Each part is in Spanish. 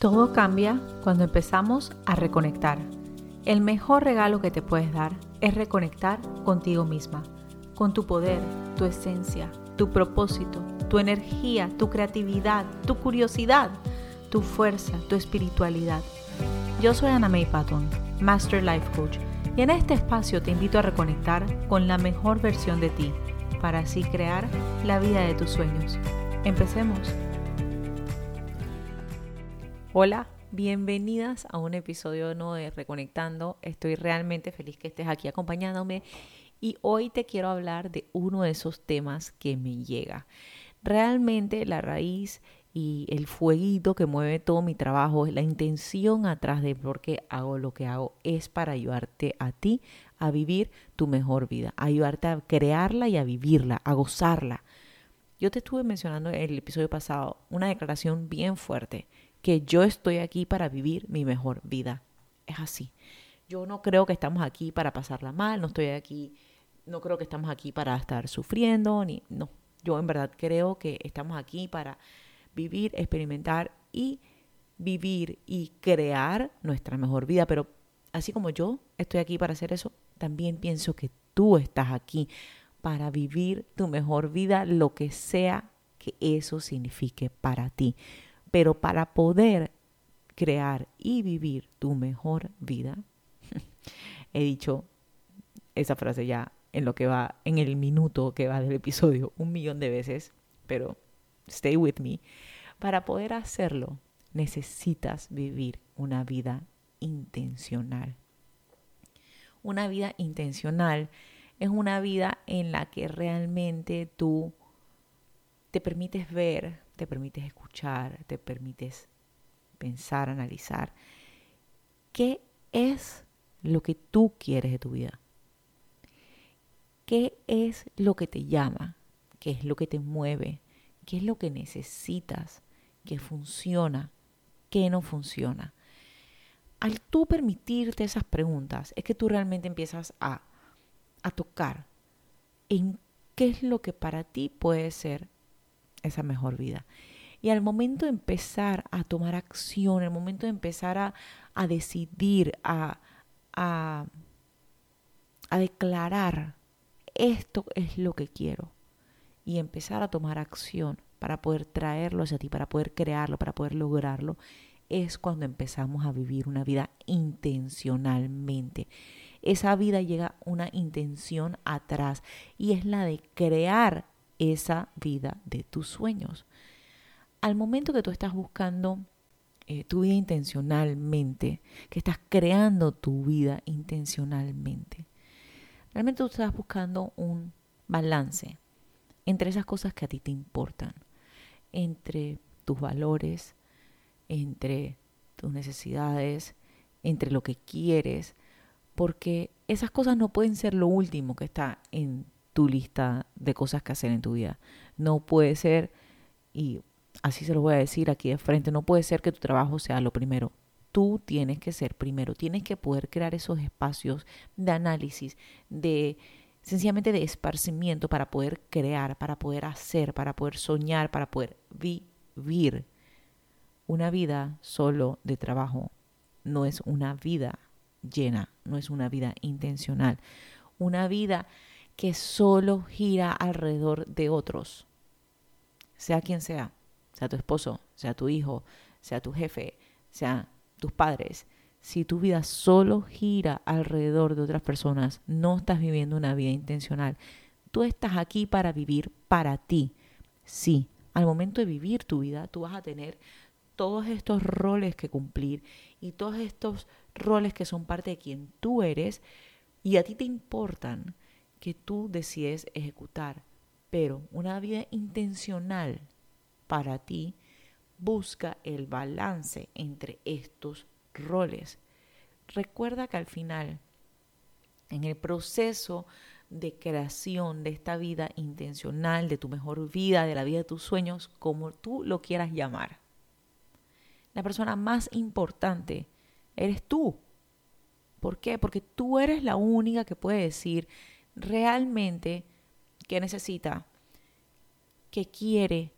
Todo cambia cuando empezamos a reconectar. El mejor regalo que te puedes dar es reconectar contigo misma, con tu poder, tu esencia, tu propósito, tu energía, tu creatividad, tu curiosidad, tu fuerza, tu espiritualidad. Yo soy Ana May Patton, Master Life Coach, y en este espacio te invito a reconectar con la mejor versión de ti, para así crear la vida de tus sueños. Empecemos. Hola, bienvenidas a un episodio nuevo de Reconectando. Estoy realmente feliz que estés aquí acompañándome y hoy te quiero hablar de uno de esos temas que me llega. Realmente la raíz y el fueguito que mueve todo mi trabajo, la intención atrás de por qué hago lo que hago es para ayudarte a ti a vivir tu mejor vida, ayudarte a crearla y a vivirla, a gozarla. Yo te estuve mencionando en el episodio pasado una declaración bien fuerte que yo estoy aquí para vivir mi mejor vida. Es así. Yo no creo que estamos aquí para pasarla mal, no estoy aquí, no creo que estamos aquí para estar sufriendo, ni no. Yo en verdad creo que estamos aquí para vivir, experimentar y vivir y crear nuestra mejor vida. Pero así como yo estoy aquí para hacer eso, también pienso que tú estás aquí para vivir tu mejor vida, lo que sea que eso signifique para ti. Pero para poder crear y vivir tu mejor vida, he dicho esa frase ya en lo que va, en el minuto que va del episodio, un millón de veces, pero stay with me. Para poder hacerlo, necesitas vivir una vida intencional. Una vida intencional es una vida en la que realmente tú te permites ver, te permites escuchar, te permites pensar, analizar qué es lo que tú quieres de tu vida. ¿Qué es lo que te llama? ¿Qué es lo que te mueve? ¿Qué es lo que necesitas? ¿Qué funciona? ¿Qué no funciona? Al tú permitirte esas preguntas, es que tú realmente empiezas a, a tocar en qué es lo que para ti puede ser esa mejor vida. Y al momento de empezar a tomar acción, al momento de empezar a, a decidir, a, a, a declarar, esto es lo que quiero, y empezar a tomar acción para poder traerlo hacia ti, para poder crearlo, para poder lograrlo, es cuando empezamos a vivir una vida intencionalmente. Esa vida llega una intención atrás y es la de crear esa vida de tus sueños. Al momento que tú estás buscando eh, tu vida intencionalmente, que estás creando tu vida intencionalmente, realmente tú estás buscando un balance entre esas cosas que a ti te importan, entre tus valores, entre tus necesidades, entre lo que quieres, porque esas cosas no pueden ser lo último que está en tu lista de cosas que hacer en tu vida. No puede ser, y así se lo voy a decir aquí de frente, no puede ser que tu trabajo sea lo primero. Tú tienes que ser primero, tienes que poder crear esos espacios de análisis, de sencillamente de esparcimiento para poder crear, para poder hacer, para poder soñar, para poder vivir. Una vida solo de trabajo no es una vida llena, no es una vida intencional. Una vida que solo gira alrededor de otros, sea quien sea, sea tu esposo, sea tu hijo, sea tu jefe, sea tus padres. Si tu vida solo gira alrededor de otras personas, no estás viviendo una vida intencional. Tú estás aquí para vivir para ti. Sí, al momento de vivir tu vida, tú vas a tener todos estos roles que cumplir y todos estos roles que son parte de quien tú eres y a ti te importan que tú decides ejecutar. Pero una vida intencional para ti busca el balance entre estos roles. Recuerda que al final, en el proceso de creación de esta vida intencional, de tu mejor vida, de la vida de tus sueños, como tú lo quieras llamar, la persona más importante eres tú. ¿Por qué? Porque tú eres la única que puede decir, realmente que necesita, que quiere,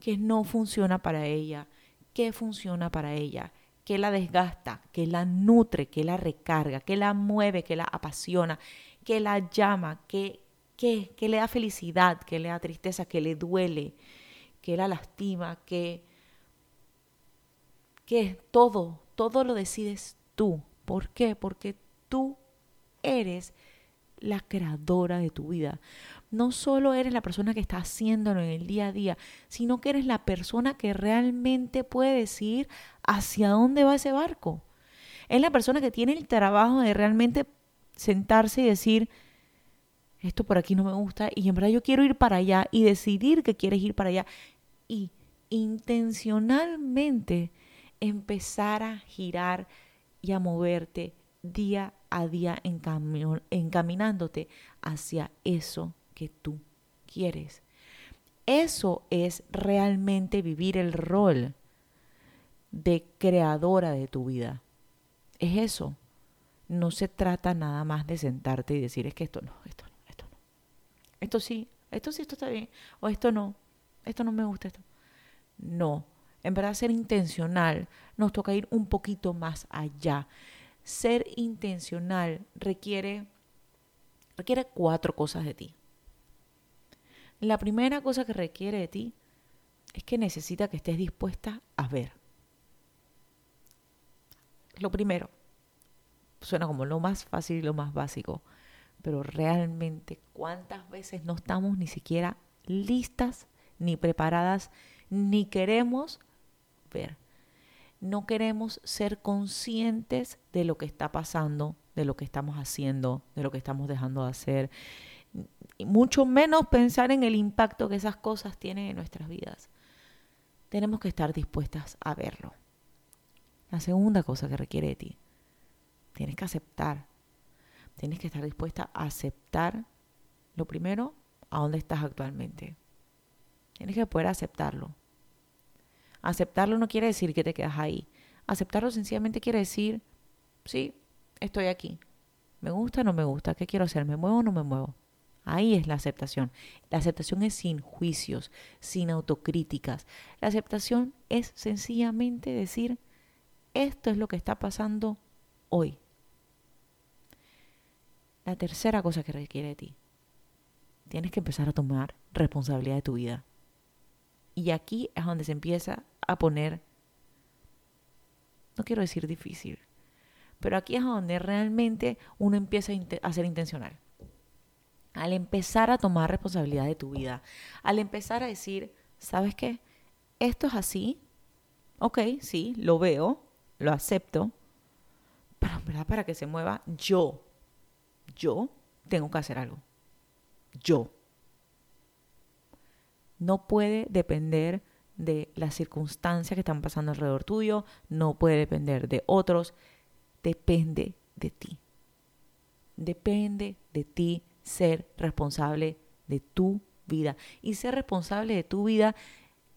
que no funciona para ella, qué funciona para ella, qué la desgasta, qué la nutre, qué la recarga, qué la mueve, qué la apasiona, qué la llama, qué, qué, qué le da felicidad, qué le da tristeza, qué le duele, qué la lastima, qué, qué todo, todo lo decides tú. ¿Por qué? Porque tú eres la creadora de tu vida. No solo eres la persona que está haciéndolo en el día a día, sino que eres la persona que realmente puede decir hacia dónde va ese barco. Es la persona que tiene el trabajo de realmente sentarse y decir, esto por aquí no me gusta y en verdad yo quiero ir para allá y decidir que quieres ir para allá y intencionalmente empezar a girar y a moverte día a día encaminándote hacia eso que tú quieres. Eso es realmente vivir el rol de creadora de tu vida. Es eso. No se trata nada más de sentarte y decir es que esto no, esto no, esto no. Esto sí, esto sí, esto está bien. O esto no, esto no me gusta, esto. No, en verdad ser intencional nos toca ir un poquito más allá. Ser intencional requiere, requiere cuatro cosas de ti. La primera cosa que requiere de ti es que necesita que estés dispuesta a ver. Lo primero, suena como lo más fácil y lo más básico, pero realmente cuántas veces no estamos ni siquiera listas, ni preparadas, ni queremos ver. No queremos ser conscientes de lo que está pasando, de lo que estamos haciendo, de lo que estamos dejando de hacer, y mucho menos pensar en el impacto que esas cosas tienen en nuestras vidas. Tenemos que estar dispuestas a verlo. La segunda cosa que requiere de ti, tienes que aceptar. Tienes que estar dispuesta a aceptar, lo primero, a dónde estás actualmente. Tienes que poder aceptarlo. Aceptarlo no quiere decir que te quedas ahí. Aceptarlo sencillamente quiere decir, sí, estoy aquí. ¿Me gusta o no me gusta? ¿Qué quiero hacer? ¿Me muevo o no me muevo? Ahí es la aceptación. La aceptación es sin juicios, sin autocríticas. La aceptación es sencillamente decir, esto es lo que está pasando hoy. La tercera cosa que requiere de ti, tienes que empezar a tomar responsabilidad de tu vida. Y aquí es donde se empieza a poner, no quiero decir difícil, pero aquí es donde realmente uno empieza a, ser intencional. Al empezar a tomar responsabilidad de tu vida, al empezar a decir, ¿sabes qué? Esto es así, ok, sí, lo veo, lo acepto, pero verdad para que se mueva, yo, yo tengo que hacer algo. Yo. No puede depender de las circunstancias que están pasando alrededor tuyo, no puede depender de otros, depende de ti. Depende de ti ser responsable de tu vida. Y ser responsable de tu vida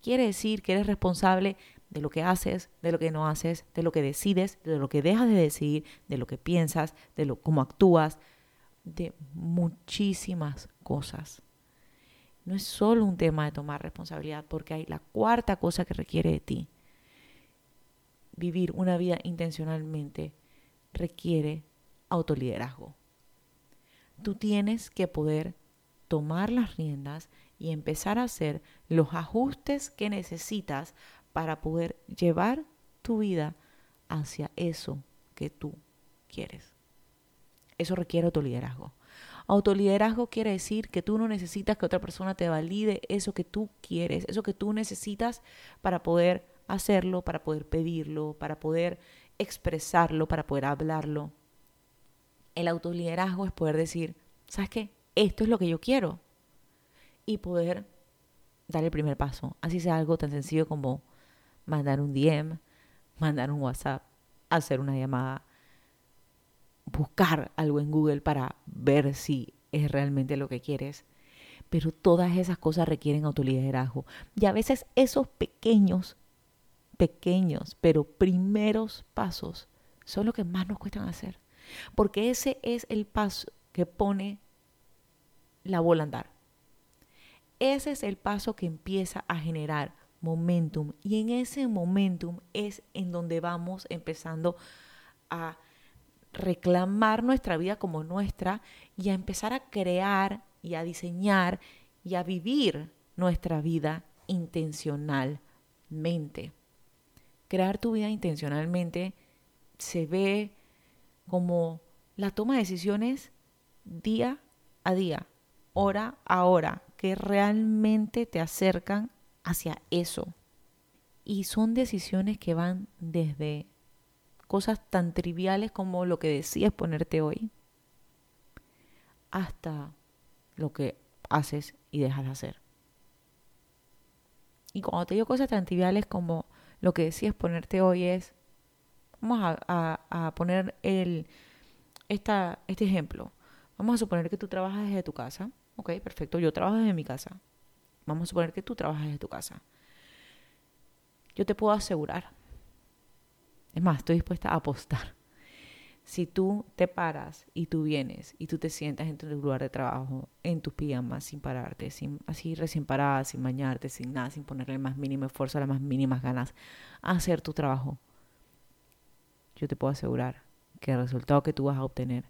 quiere decir que eres responsable de lo que haces, de lo que no haces, de lo que decides, de lo que dejas de decidir, de lo que piensas, de lo cómo actúas, de muchísimas cosas. No es solo un tema de tomar responsabilidad, porque hay la cuarta cosa que requiere de ti. Vivir una vida intencionalmente requiere autoliderazgo. Tú tienes que poder tomar las riendas y empezar a hacer los ajustes que necesitas para poder llevar tu vida hacia eso que tú quieres. Eso requiere autoliderazgo. Autoliderazgo quiere decir que tú no necesitas que otra persona te valide eso que tú quieres, eso que tú necesitas para poder hacerlo, para poder pedirlo, para poder expresarlo, para poder hablarlo. El autoliderazgo es poder decir, ¿sabes qué? Esto es lo que yo quiero. Y poder dar el primer paso. Así sea algo tan sencillo como mandar un DM, mandar un WhatsApp, hacer una llamada, buscar algo en Google para ver si es realmente lo que quieres. Pero todas esas cosas requieren autoliderazgo. Y a veces esos pequeños, pequeños, pero primeros pasos son los que más nos cuestan hacer. Porque ese es el paso que pone la bola a andar. Ese es el paso que empieza a generar momentum. Y en ese momentum es en donde vamos empezando a reclamar nuestra vida como nuestra y a empezar a crear y a diseñar y a vivir nuestra vida intencionalmente. Crear tu vida intencionalmente se ve como la toma de decisiones día a día, hora a hora, que realmente te acercan hacia eso. Y son decisiones que van desde cosas tan triviales como lo que decías ponerte hoy, hasta lo que haces y dejas de hacer. Y cuando te digo cosas tan triviales como lo que decías ponerte hoy es, vamos a, poner el, esta, este ejemplo. Vamos a suponer que tú trabajas desde tu casa. Ok, perfecto, yo trabajo desde mi casa. Vamos a suponer que tú trabajas desde tu casa. Yo te puedo asegurar, es más, estoy dispuesta a apostar. Si tú te paras y tú vienes y tú te sientas en tu lugar de trabajo, en tus pijamas, sin pararte, sin, así recién parada, sin bañarte, sin nada, sin ponerle el más mínimo esfuerzo, las más mínimas ganas a hacer tu trabajo, yo te puedo asegurar que el resultado que tú vas a obtener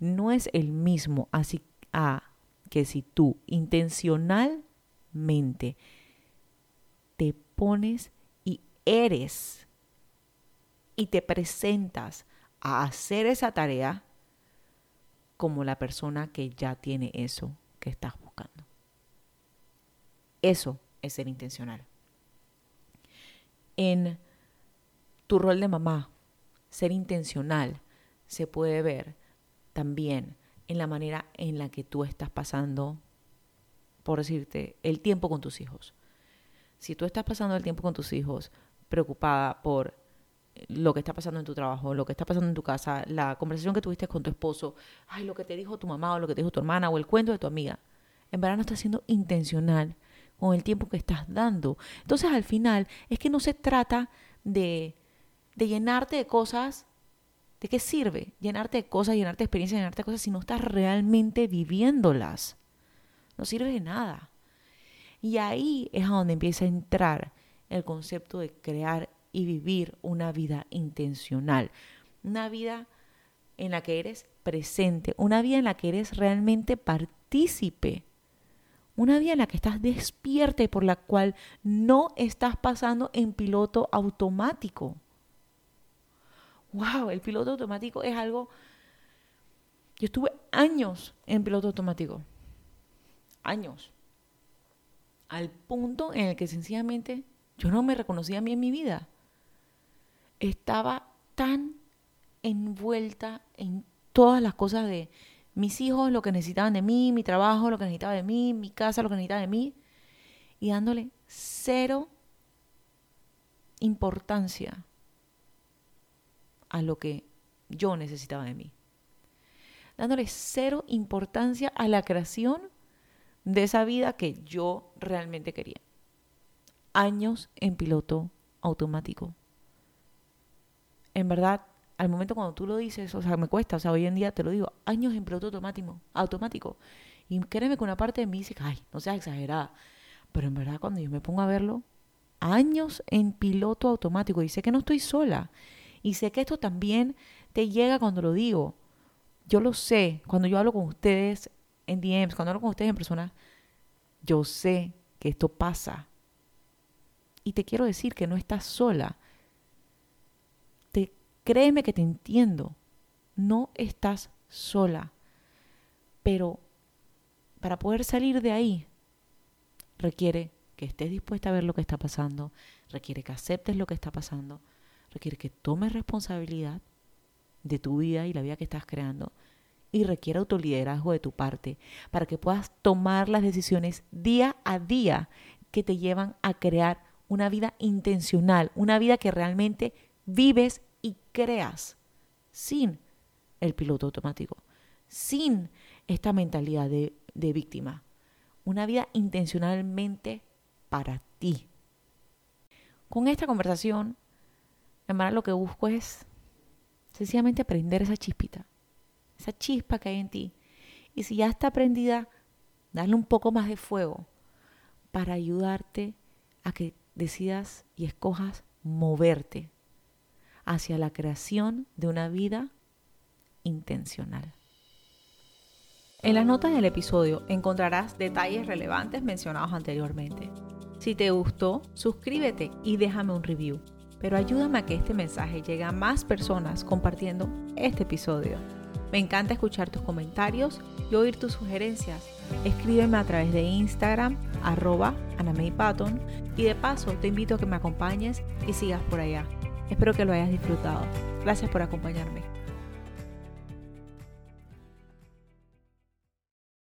no es el mismo así a que si tú intencionalmente te pones y eres y te presentas a hacer esa tarea como la persona que ya tiene eso que estás buscando. Eso es ser intencional. En tu rol de mamá, ser intencional se puede ver también en la manera en la que tú estás pasando, por decirte, el tiempo con tus hijos. Si tú estás pasando el tiempo con tus hijos preocupada por lo que está pasando en tu trabajo, lo que está pasando en tu casa, la conversación que tuviste con tu esposo, ay, lo que te dijo tu mamá o lo que te dijo tu hermana o el cuento de tu amiga. En verdad no estás siendo intencional con el tiempo que estás dando. Entonces al final es que no se trata de, de llenarte de cosas. ¿De qué sirve llenarte de cosas, llenarte de experiencias, llenarte de cosas si no estás realmente viviéndolas? No sirve de nada. Y ahí es a donde empieza a entrar el concepto de crear y vivir una vida intencional, una vida en la que eres presente, una vida en la que eres realmente partícipe, una vida en la que estás despierta y por la cual no estás pasando en piloto automático. Wow, el piloto automático es algo... Yo estuve años en piloto automático. Años. Al punto en el que sencillamente yo no me reconocía a mí en mi vida estaba tan envuelta en todas las cosas de mis hijos, lo que necesitaban de mí, mi trabajo, lo que necesitaba de mí, mi casa, lo que necesitaba de mí, y dándole cero importancia a lo que yo necesitaba de mí. Dándole cero importancia a la creación de esa vida que yo realmente quería. Años en piloto automático en verdad, al momento cuando tú lo dices, o sea, me cuesta, o sea, hoy en día te lo digo, años en piloto automático, automático. Y créeme que una parte de mí dice, ay, no seas exagerada. Pero en verdad, cuando yo me pongo a verlo, años en piloto automático, y sé que no estoy sola. Y sé que esto también te llega cuando lo digo. Yo lo sé, cuando yo hablo con ustedes en DMs, cuando hablo con ustedes en persona, yo sé que esto pasa. Y te quiero decir que no estás sola. Créeme que te entiendo. No estás sola. Pero para poder salir de ahí, requiere que estés dispuesta a ver lo que está pasando, requiere que aceptes lo que está pasando, requiere que tomes responsabilidad de tu vida y la vida que estás creando y requiere autoliderazgo de tu parte para que puedas tomar las decisiones día a día que te llevan a crear una vida intencional, una vida que realmente vives y creas sin el piloto automático, sin esta mentalidad de, víctima. Una vida intencionalmente para ti. Con esta conversación, verdad lo que busco es sencillamente aprender esa chispita, esa chispa que hay en ti. Y si ya está prendida, darle un poco más de fuego para ayudarte a que decidas y escojas moverte hacia la creación de una vida intencional. En las notas del episodio encontrarás detalles relevantes mencionados anteriormente. Si te gustó, suscríbete y déjame un review, pero ayúdame a que este mensaje llegue a más personas compartiendo este episodio. Me encanta escuchar tus comentarios y oír tus sugerencias. Escríbeme a través de Instagram, arroba Patton, y de paso te invito a que me acompañes y sigas por allá. Espero que lo hayas disfrutado. Gracias por acompañarme.